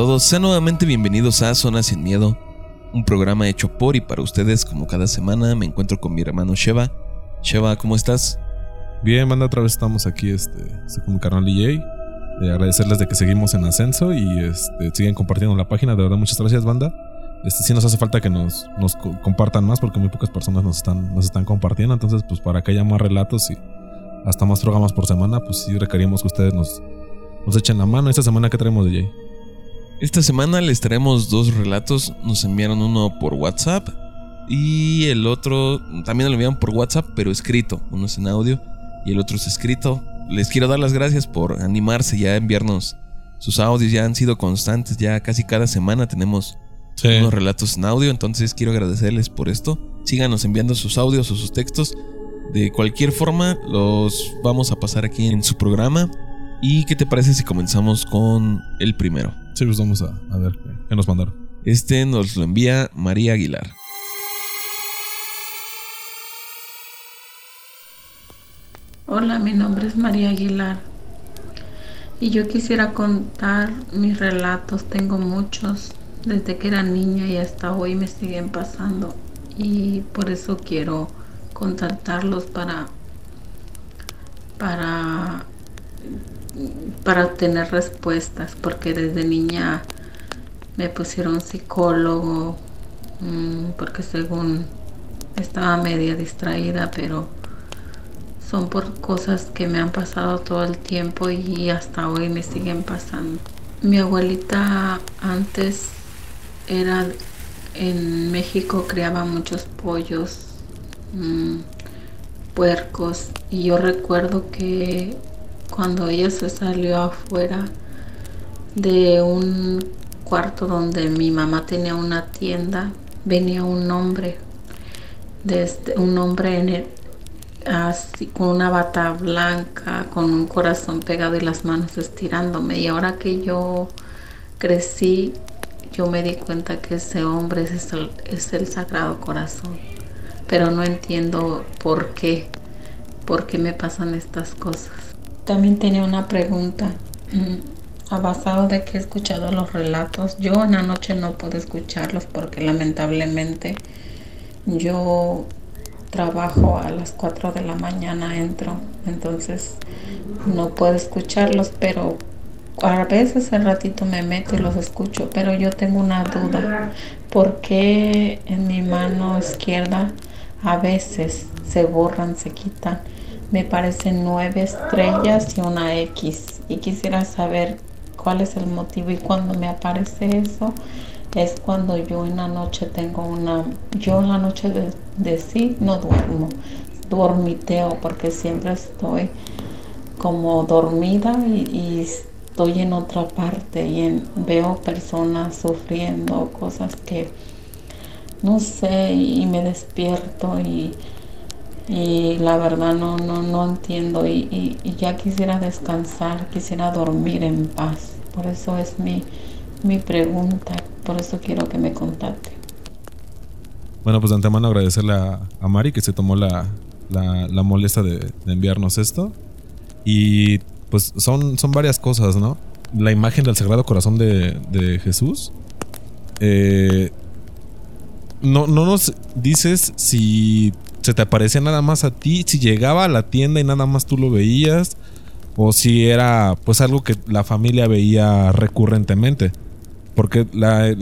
Todos, sean nuevamente bienvenidos a Zona Sin Miedo, un programa hecho por y para ustedes como cada semana. Me encuentro con mi hermano Sheva. Sheva, ¿cómo estás? Bien, banda, otra vez estamos aquí, este, con mi carnal DJ. Eh, agradecerles de que seguimos en ascenso y este, siguen compartiendo la página. De verdad, muchas gracias, banda. Este, sí nos hace falta que nos, nos co- compartan más porque muy pocas personas nos están, nos están compartiendo. Entonces, pues para que haya más relatos y hasta más programas por semana, pues sí requerimos que ustedes nos, nos echen la mano. Esta semana que traemos DJ. Esta semana les traemos dos relatos. Nos enviaron uno por WhatsApp y el otro también lo enviaron por WhatsApp, pero escrito. Uno es en audio y el otro es escrito. Les quiero dar las gracias por animarse ya a enviarnos sus audios. Ya han sido constantes, ya casi cada semana tenemos unos relatos en audio. Entonces quiero agradecerles por esto. Síganos enviando sus audios o sus textos. De cualquier forma, los vamos a pasar aquí en su programa. ¿Y qué te parece si comenzamos con el primero? Sí, pues vamos a, a ver qué- qué nos mandaron. Este nos lo envía María Aguilar. Hola, mi nombre es María Aguilar y yo quisiera contar mis relatos. Tengo muchos desde que era niña y hasta hoy me siguen pasando y por eso quiero contactarlos para para para obtener respuestas porque desde niña me pusieron psicólogo mm, porque según estaba media distraída pero son por cosas que me han pasado todo el tiempo y hasta hoy me siguen pasando. Mi abuelita antes era en México criaba muchos pollos, mm, puercos y yo recuerdo que cuando ella se salió afuera de un cuarto donde mi mamá tenía una tienda, venía un hombre, un hombre con una bata blanca, con un corazón pegado y las manos estirándome. Y ahora que yo crecí, yo me di cuenta que ese hombre es el Sagrado Corazón. Pero no entiendo por qué, por qué me pasan estas cosas. También tenía una pregunta. mm, A basado de que he escuchado los relatos, yo en la noche no puedo escucharlos porque lamentablemente yo trabajo a las 4 de la mañana, entro, entonces no puedo escucharlos, pero a veces el ratito me meto y los escucho, pero yo tengo una duda, ¿por qué en mi mano izquierda a veces se borran, se quitan? Me parecen nueve estrellas y una X. Y quisiera saber cuál es el motivo y cuando me aparece eso. Es cuando yo en la noche tengo una, yo en la noche de, de sí no duermo, dormiteo porque siempre estoy como dormida y, y estoy en otra parte y en- veo personas sufriendo, cosas que no sé y me despierto y, y la verdad no, no, no entiendo y, y- ya quisiera descansar, quisiera dormir en paz. Por eso es mi, mi pregunta, por eso quiero que me contacte. Bueno, pues de antemano agradecerle a, Mari que se tomó la, la, la molestia de, de enviarnos esto. Y pues son, son varias cosas, ¿no? La imagen del Sagrado Corazón de, de Jesús. eh, no, no nos dices si se te aparecía nada más a ti, si llegaba a la tienda y nada más tú lo veías, o si era pues algo que la familia veía recurrentemente. Porque la,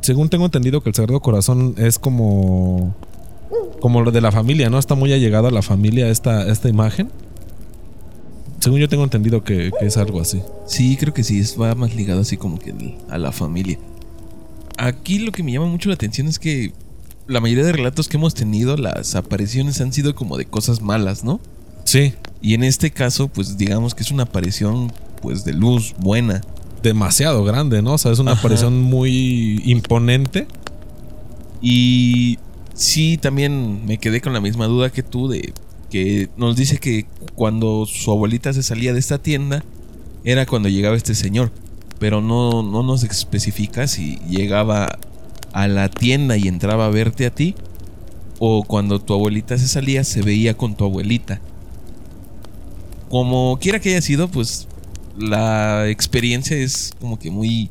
según tengo entendido que el Sagrado Corazón es como como lo de la familia, ¿no? Está muy allegado a la familia esta, esta imagen. Según yo tengo entendido que, es algo así. Sí, creo que sí, es, va más ligado así como que a la familia. Aquí lo que me llama mucho la atención es que la mayoría de relatos que hemos tenido, las apariciones han sido como de cosas malas, ¿no? Sí, Y en este caso, pues digamos que es una aparición pues de luz buena. demasiado grande, ¿no? O sea, es una Ajá. aparición muy imponente. Y sí, también me quedé con la misma duda que tú de que nos dice que cuando su abuelita se salía de esta tienda era cuando llegaba este señor, pero no, no nos especifica si llegaba a la tienda y entraba a verte a ti o cuando tu abuelita se salía se veía con tu abuelita. Como quiera que haya sido, pues la experiencia es como que muy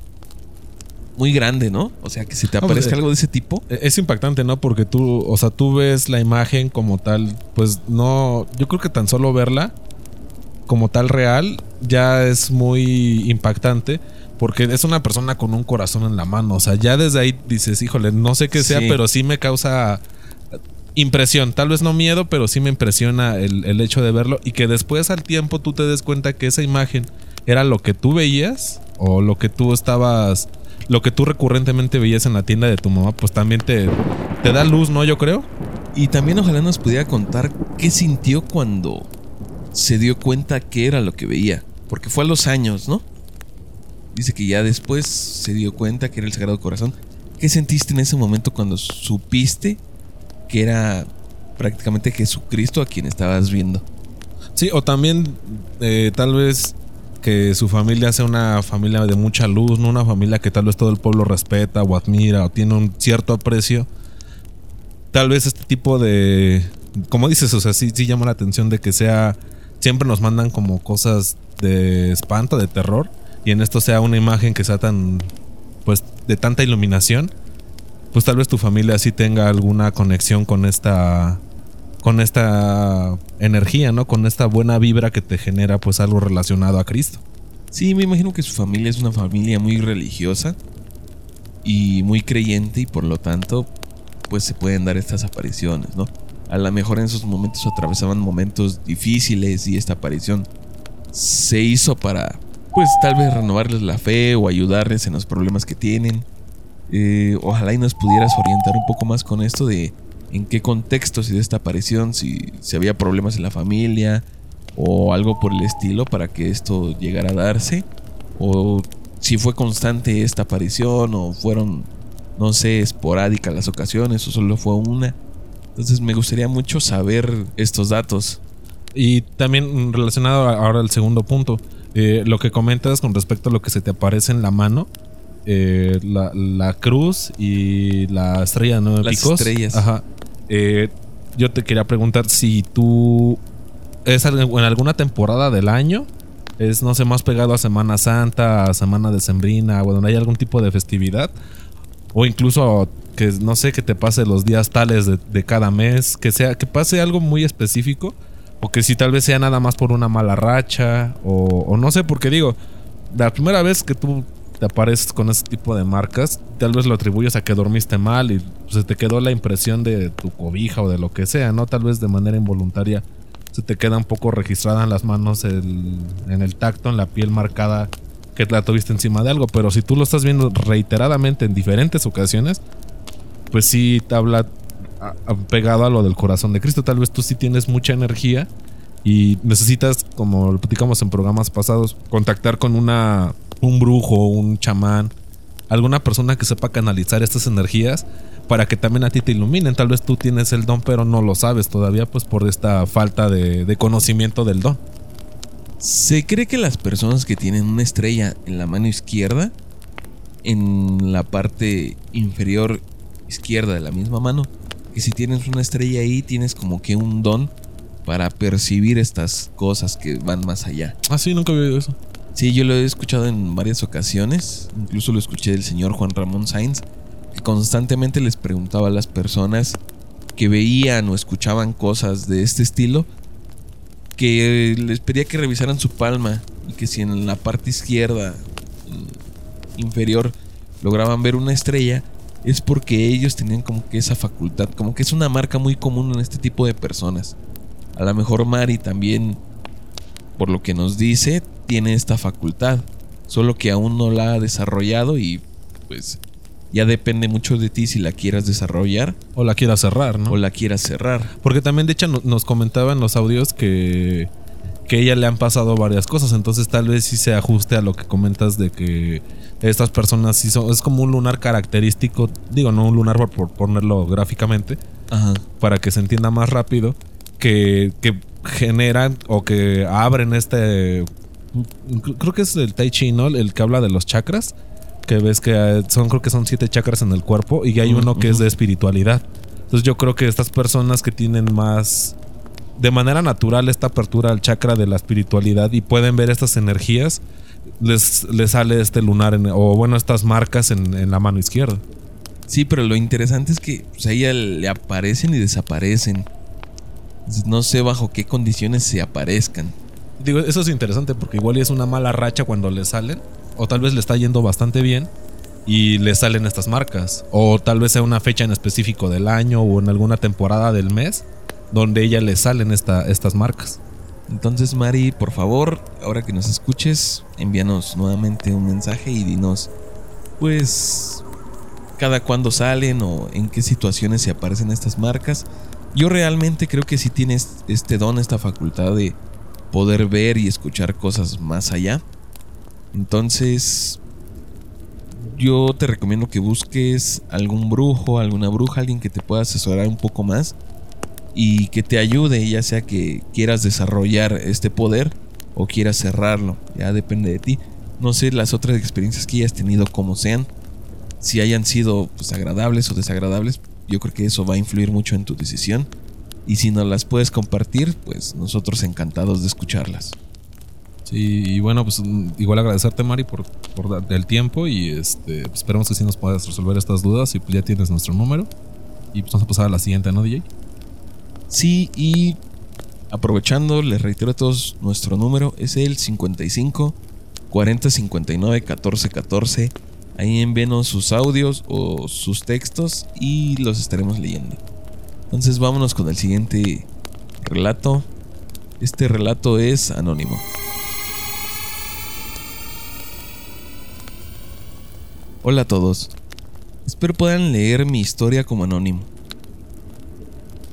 muy grande, ¿no? O sea, que si te pues, aparezca eh, algo de ese tipo. Es impactante, ¿no? Porque tú, o sea, tú ves la imagen como tal, pues no, yo creo que tan solo verla como tal real ya es muy impactante porque es una persona con un corazón en la mano, o sea, ya desde ahí dices, híjole, no sé qué sea, Sí. pero sí me causa impresión, tal vez no miedo, pero sí me impresiona el, el hecho de verlo y que después al tiempo tú te des cuenta que esa imagen era lo que tú veías o lo que tú estabas, lo que tú recurrentemente veías en la tienda de tu mamá, pues también te, te da luz, ¿no? Yo creo. Y también ojalá nos pudiera contar qué sintió cuando se dio cuenta que era lo que veía. Porque fue a los años, ¿no? Dice que ya después se dio cuenta que era el Sagrado Corazón. ¿Qué sentiste en ese momento cuando supiste que era prácticamente Jesucristo a quien estabas viendo? Sí, o también eh, tal vez que su familia sea una familia de mucha luz, no una familia que tal vez todo el pueblo respeta o admira o tiene un cierto aprecio. Tal vez este tipo de, como dices, o sea, sí, sí llama la atención de que sea, siempre nos mandan como cosas de espanto, de terror, y en esto sea una imagen que sea tan, pues, de tanta iluminación, pues tal vez tu familia sí tenga alguna conexión con esta con esta energía, ¿no? Con esta buena vibra que te genera pues algo relacionado a Cristo. Sí, me imagino que su familia es una familia muy religiosa y muy creyente y por lo tanto pues se pueden dar estas apariciones, ¿no? A lo mejor en esos momentos atravesaban momentos difíciles y esta aparición se hizo para pues tal vez renovarles la fe o ayudarles en los problemas que tienen. Eh, ojalá y nos pudieras orientar un poco más con esto de en qué contexto se dio esta aparición, si, si había problemas en la familia o algo por el estilo para que esto llegara a darse, o si fue constante esta aparición o fueron, no sé, esporádicas las ocasiones o solo fue una. Entonces me gustaría mucho saber estos datos. Y también relacionado ahora al segundo punto, eh, lo que comentas con respecto a lo que se te aparece en la mano, eh, la, la cruz y la estrella de nueve Las picos. estrellas. Ajá. Eh, yo te quería preguntar si tú es en alguna temporada del año, es no sé, más pegado a Semana Santa, a Semana Decembrina, o donde hay algún tipo de festividad, o incluso que no sé, que te pase los días tales de, de cada mes, que sea, que pase algo muy específico, o que si tal vez sea nada más por una mala racha, o, no sé, porque digo, la primera vez que tú te apareces con ese tipo de marcas, tal vez lo atribuyes a que dormiste mal y se te quedó la impresión de tu cobija o de lo que sea, ¿no? Tal vez de manera involuntaria se te queda un poco registrada en las manos, en el tacto, en la piel marcada que la tuviste encima de algo, pero si tú lo estás viendo reiteradamente en diferentes ocasiones, pues sí te habla pegado a lo del corazón de Cristo. Tal vez tú sí tienes mucha energía y necesitas, como lo platicamos en programas pasados, contactar con una un brujo, un chamán, alguna persona que sepa canalizar estas energías para que también a ti te iluminen. Tal vez tú tienes el don, pero no lo sabes todavía, pues por esta falta de conocimiento del don. Se cree que las personas que tienen una estrella en la mano izquierda, en la parte inferior izquierda de la misma mano, que si tienes una estrella ahí tienes como que un don para percibir estas cosas que van más allá. Ah, sí, nunca había oído eso. Sí, yo lo he escuchado en varias ocasiones, incluso lo escuché del señor Juan Ramón Sainz, que constantemente les preguntaba a las personas que veían o escuchaban cosas de este estilo, que les pedía que revisaran su palma y que si en la parte izquierda inferior lograban ver una estrella, es porque ellos tenían como que esa facultad, como que es una marca muy común en este tipo de personas. A lo mejor Mari también, por lo que nos dice, tiene esta facultad, solo que aún no la ha desarrollado y pues ya depende mucho de ti si la quieras desarrollar O la quiera cerrar, ¿no? o la quieras cerrar. Porque también, de hecho, no- nos comentaba en los audios que, que a ella le han pasado varias cosas. Entonces, tal vez sí se ajuste a lo que comentas de que estas personas sí son. Es como un lunar característico. Digo, no un lunar por, por ponerlo gráficamente, Ajá. para que se entienda más rápido. Que, que generan o que abren este. Creo que es el Tai Chi, ¿no? El que habla de los chakras. Que ves que son, creo que son siete chakras en el cuerpo. Y hay uno que es de espiritualidad. Entonces yo creo que estas personas que tienen más de manera natural esta apertura al chakra de la espiritualidad y pueden ver estas energías, les, les sale este lunar en- o bueno, estas marcas en, en la mano izquierda. Sí, pero lo interesante es que pues, a ella le aparecen y desaparecen. No sé bajo qué condiciones se aparezcan. Digo, eso es interesante porque igual es una mala racha cuando le salen. O tal vez le está yendo bastante bien y le salen estas marcas. O tal vez sea una fecha en específico del año o en alguna temporada del mes donde ella le salen esta, estas marcas. Entonces, Mari, por favor, ahora que nos escuches, envíanos nuevamente un mensaje y dinos, pues, cada cuándo salen o en qué situaciones se aparecen estas marcas. Yo realmente creo que sí tienes este don, esta facultad de poder ver y escuchar cosas más allá. Entonces, yo te recomiendo que busques algún brujo, alguna bruja, alguien que te pueda asesorar un poco más y que te ayude, ya sea que quieras desarrollar este poder o quieras cerrarlo, ya depende de ti. No sé las otras experiencias que hayas tenido como sean, si hayan sido pues, agradables o desagradables, yo creo que eso va a influir mucho en tu decisión. Y si nos las puedes compartir, pues nosotros encantados de escucharlas. Sí, y bueno, pues igual agradecerte, Mari, por, por el tiempo y este, esperemos que sí nos puedas resolver estas dudas y pues ya tienes nuestro número. Y pues vamos a pasar a la siguiente, ¿no, DJ? Sí, y aprovechando, les reitero a todos nuestro número es el 55 40 59 14 14. Ahí envíenos sus audios o sus textos y los estaremos leyendo. Entonces vámonos con el siguiente relato. Este relato es anónimo. Hola a todos. Espero puedan leer mi historia como anónimo.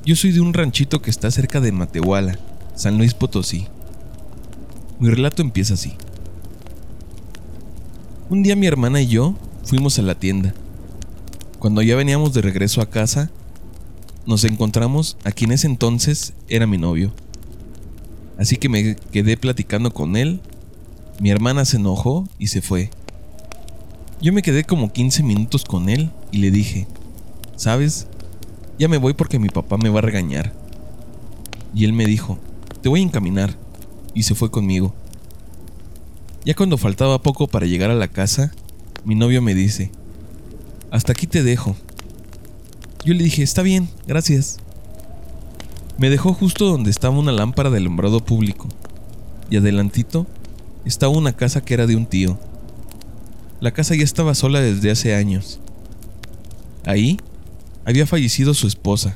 Yo soy de un ranchito que está cerca de Matehuala, San Luis Potosí. Mi relato empieza así. Un día mi hermana y yo fuimos a la tienda. Cuando ya veníamos de regreso a casa, nos encontramos a quien ese entonces era mi novio. Así que me quedé platicando con él. Mi hermana se enojó y se fue. Yo me quedé como 15 minutos con él y le dije, ¿sabes? Ya me voy porque mi papá me va a regañar. Y él me dijo, te voy a encaminar. Y se fue conmigo. Ya cuando faltaba poco para llegar a la casa, mi novio me dice, hasta aquí te dejo. Yo le dije, está bien, gracias. Me dejó justo donde estaba una lámpara de alumbrado público. Y adelantito estaba una casa que era de un tío. La casa ya estaba sola desde hace años. Ahí había fallecido su esposa,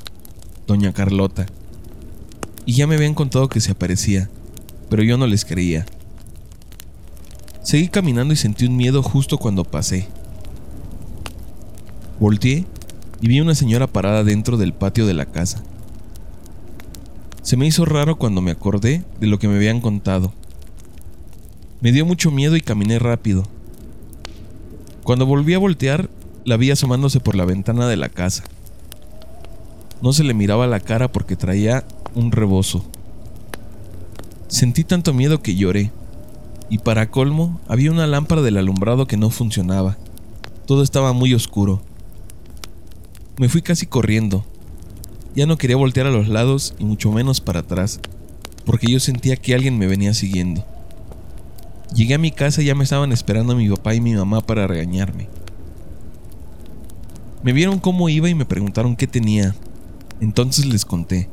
doña Carlota, y ya me habían contado que se aparecía, pero yo no les creía. Seguí caminando y sentí un miedo justo cuando pasé. Volteé y vi una señora parada dentro del patio de la casa. Se me hizo raro cuando me acordé de lo que me habían contado. Me dio mucho miedo y caminé rápido. Cuando volví a voltear, la vi asomándose por la ventana de la casa. No se le miraba la cara porque traía un rebozo. Sentí tanto miedo que lloré. Y para colmo, había una lámpara del alumbrado que no funcionaba. Todo estaba muy oscuro. Me fui casi corriendo. Ya no quería voltear a los lados y mucho menos para atrás, porque yo sentía que alguien me venía siguiendo. Llegué a mi casa y ya me estaban esperando mi papá y mi mamá para regañarme. Me vieron cómo iba y me preguntaron qué tenía. Entonces les conté.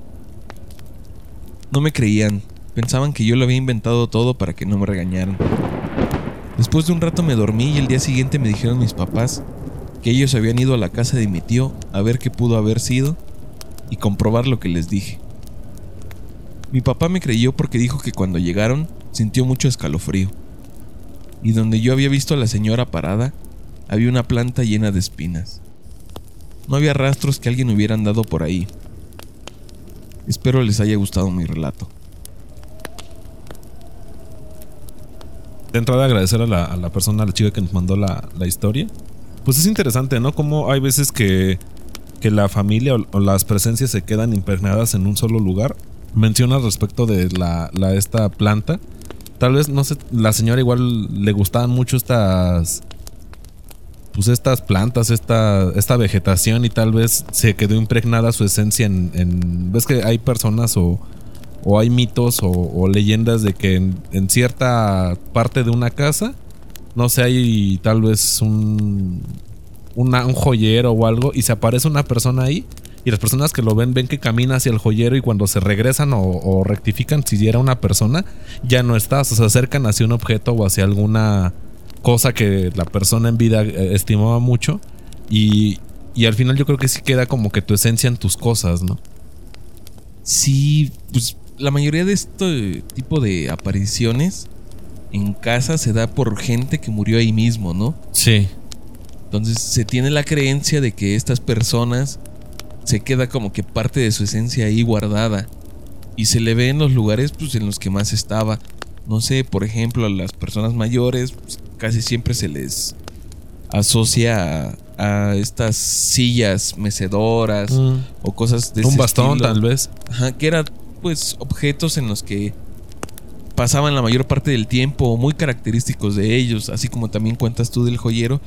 No me creían, pensaban que yo lo había inventado todo para que no me regañaran. Después de un rato me dormí y el día siguiente me dijeron mis papás que ellos habían ido a la casa de mi tío a ver qué pudo haber sido y comprobar lo que les dije. Mi papá me creyó porque dijo que cuando llegaron sintió mucho escalofrío. Y donde yo había visto a la señora parada, había una planta llena de espinas. No había rastros que alguien hubiera andado por ahí. Espero les haya gustado mi relato. De entrada agradecer a la, a la persona, a la chica que nos mandó la, la historia. Pues es interesante, ¿no? Como hay veces que, que la familia o, las presencias se quedan impregnadas en un solo lugar. Menciona respecto de la, la esta planta. Tal vez, no sé, la señora igual le gustaban mucho estas. Pues estas plantas, esta, esta vegetación y tal vez se quedó impregnada su esencia en. ¿Ves que hay personas o, o hay mitos o, leyendas de que en, cierta parte de una casa no sé, hay tal vez un, un joyero o algo y se aparece una persona ahí y las personas que lo ven ven que camina hacia el joyero y cuando se regresan o, rectifican si era una persona, ya no está, o se acercan hacia un objeto o hacia alguna cosa que la persona en vida eh, estimaba mucho y, y al final yo creo que sí queda como que tu esencia en tus cosas, ¿no? Sí, pues la mayoría de este tipo de apariciones en casa se da por gente que murió ahí mismo, ¿no? Sí. Entonces se tiene la creencia de que estas personas se queda como que parte de su esencia ahí guardada y se le ve en los lugares pues en los que más estaba. No sé, por ejemplo, a las personas mayores pues, casi siempre se les asocia a, a estas sillas mecedoras Mm. o cosas de Un ese bastón estilo. tal vez. Ajá, que eran pues objetos en los que pasaban la mayor parte del tiempo, muy característicos de ellos, así como también cuentas tú del joyero.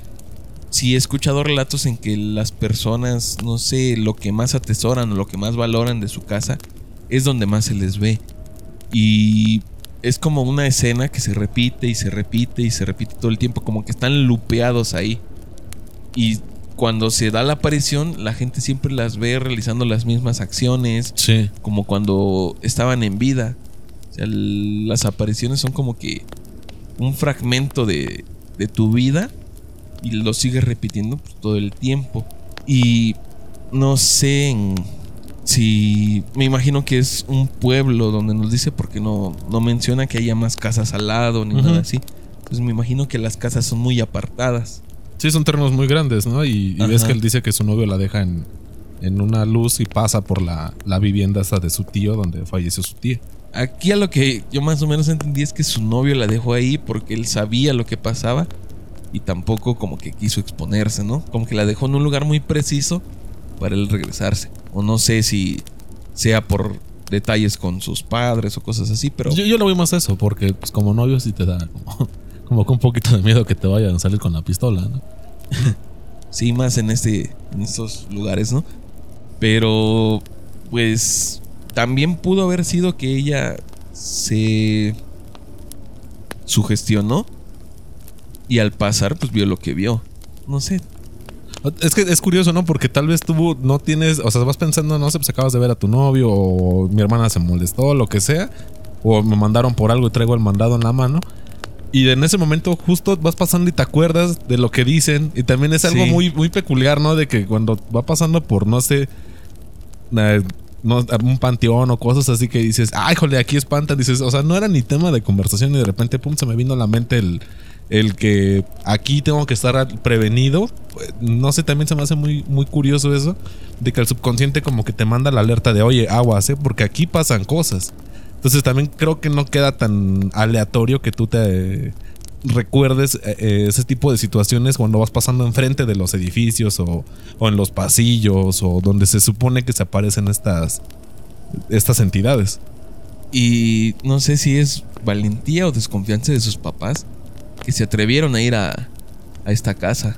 Sí he escuchado relatos en que las personas, no sé, lo que más atesoran o lo que más valoran de su casa es donde más se les ve. Y es como una escena que se repite y se repite y se repite todo el tiempo, como que están lupeados ahí. Y cuando se da la aparición, la gente siempre las ve realizando las mismas acciones, Sí. como cuando estaban en vida. O sea, las apariciones son como que un fragmento de, de tu vida y lo sigues repitiendo pues, todo el tiempo. Y no sé en- si me imagino que es un pueblo donde nos dice porque no, no menciona que haya más casas al lado ni nada así. Pues me imagino que las casas son muy apartadas. Sí, son terrenos muy grandes, ¿no? Y, y ves que él dice que su novio la deja en, en una luz y pasa por la, la vivienda esa de su tío donde falleció su tía. Aquí a lo que yo más o menos entendí es que su novio la dejó ahí porque él sabía lo que pasaba y tampoco como que quiso exponerse, ¿no? Como que la dejó en un lugar muy preciso para él regresarse. O no sé si sea por detalles con sus padres o cosas así, pero Yo, yo le voy más eso, porque pues, como novio sí te da como, como que un poquito de miedo que te vayan a salir con la pistola, ¿no? sí más en este en estos lugares, ¿no? Pero pues también pudo haber sido que ella se sugestionó y al pasar pues vio lo que vio. No sé, Es que es curioso, ¿no? Porque tal vez tú no tienes, o sea, vas pensando, no sé, pues acabas de ver a tu novio o mi hermana se molestó, lo que sea, o me mandaron por algo y traigo el mandado en la mano. Y en ese momento justo vas pasando y te acuerdas de lo que dicen. Y también es algo Sí. muy, muy peculiar, ¿no? De que cuando va pasando por, no sé, eh, no, un panteón o cosas así que dices, ay, jole, aquí espantan. Dices, o sea, no era ni tema de conversación y de repente, pum, se me vino a la mente el, el que aquí tengo que estar prevenido. No sé, también se me hace muy, muy curioso eso, de que el subconsciente como que te manda la alerta de, oye, aguas, ¿eh? porque aquí pasan cosas. Entonces también creo que no queda tan aleatorio que tú te recuerdes eh, eh, ese tipo de situaciones cuando vas pasando enfrente de los edificios o, o en los pasillos o donde se supone que se aparecen estas, estas entidades. Y no sé si es valentía o desconfianza de sus papás que se atrevieron a ir a, a esta casa.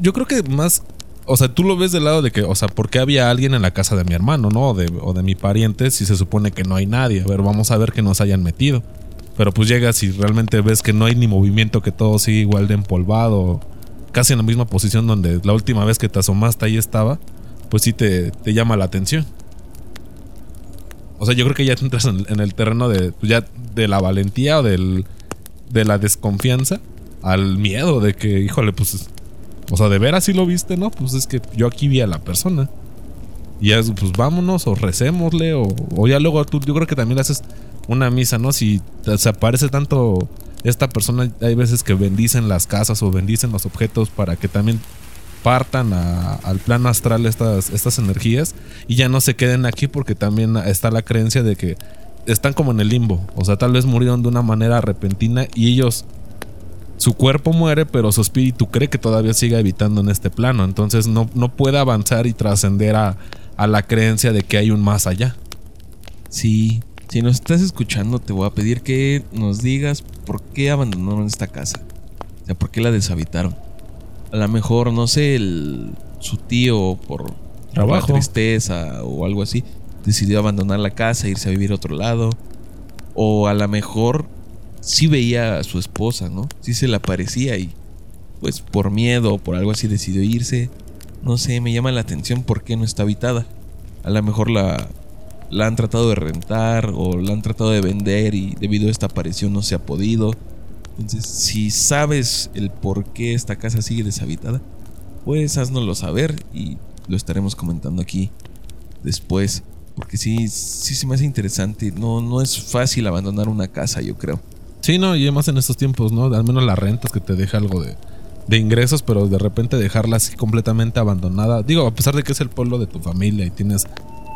Yo creo que más, o sea, tú lo ves del lado de que, o sea, ¿por qué había alguien en la casa de mi hermano, no? O de, o de mi pariente si se supone que no hay nadie. A ver, vamos a ver que nos hayan metido. Pero pues llegas y realmente ves que no hay ni movimiento, que todo sigue igual de empolvado, casi en la misma posición donde la última vez que te asomaste ahí estaba, pues sí te, te llama la atención. O sea, yo creo que ya te entras en, en el terreno de, pues ya de la valentía o del, de la desconfianza al miedo de que, híjole, pues o sea, de ver así lo viste, ¿no? Pues es que yo aquí vi a la persona. Y ya, pues vámonos, o recémosle, o, ya luego tú, yo creo que también haces una misa, ¿no? Si se aparece tanto esta persona, hay veces que bendicen las casas o bendicen los objetos para que también partan al plano astral estas, estas energías y ya no se queden aquí porque también está la creencia de que están como en el limbo. O sea, tal vez murieron de una manera repentina y ellos su cuerpo muere, pero su espíritu cree que todavía sigue habitando en este plano. Entonces no, no puede avanzar y trascender a, a la creencia de que hay un más allá. Sí, si nos estás escuchando, te voy a pedir que nos digas por qué abandonaron esta casa. O sea, por qué la deshabitaron. A lo mejor, no sé, el, su tío por Trabajo. por la tristeza o algo así, decidió abandonar la casa e irse a vivir a otro lado. O a lo mejor sí veía a su esposa, ¿no? Sí se le aparecía y pues por miedo o por algo así decidió irse. No sé, me llama la atención por qué no está habitada. A lo mejor la, la han tratado de rentar o la han tratado de vender y debido a esta aparición no se ha podido. Entonces, si sabes el por qué esta casa sigue deshabitada, pues haznoslo saber y lo estaremos comentando aquí después. Porque sí, sí se me hace interesante. No, no es fácil abandonar una casa, yo creo. Sí, no, y además en estos tiempos, ¿no? Al menos la renta es que te deja algo de, de ingresos, pero de repente dejarla así completamente abandonada. Digo, a pesar de que es el pueblo de tu familia y tienes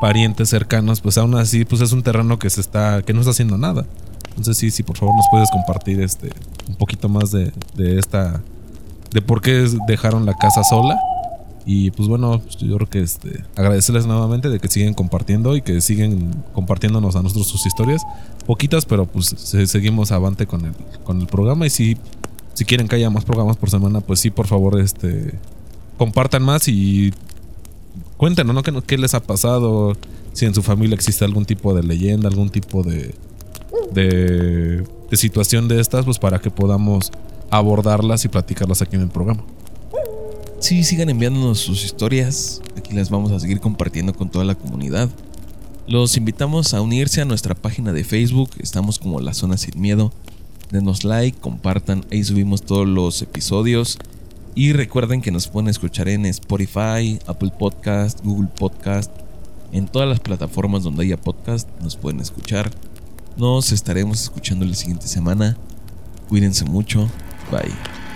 parientes cercanos, pues aún así, pues es un terreno que se está, que no está haciendo nada. Entonces sí, sí, por favor nos puedes compartir este un poquito más de, de esta, de por qué dejaron la casa sola. Y pues bueno, yo creo que este, agradecerles nuevamente de que siguen compartiendo y que siguen compartiéndonos a nosotros sus historias. Poquitas, pero pues seguimos avante con el, con el programa. Y si, si quieren que haya más programas por semana, pues sí, por favor, este compartan más y cuéntenos, ¿no? ¿Qué, ¿Qué, les ha pasado? Si en su familia existe algún tipo de leyenda, algún tipo de, de situación de estas, pues para que podamos abordarlas y platicarlas aquí en el programa. Sí, sigan enviándonos sus historias. Aquí las vamos a seguir compartiendo con toda la comunidad. Los invitamos a unirse a nuestra página de Facebook. Estamos como La Zona Sin Miedo. Denos like, compartan. Ahí subimos todos los episodios. Y recuerden que nos pueden escuchar en Spotify, Apple Podcast, Google Podcast. En todas las plataformas donde haya podcast nos pueden escuchar. Nos estaremos escuchando la siguiente semana. Cuídense mucho. Bye.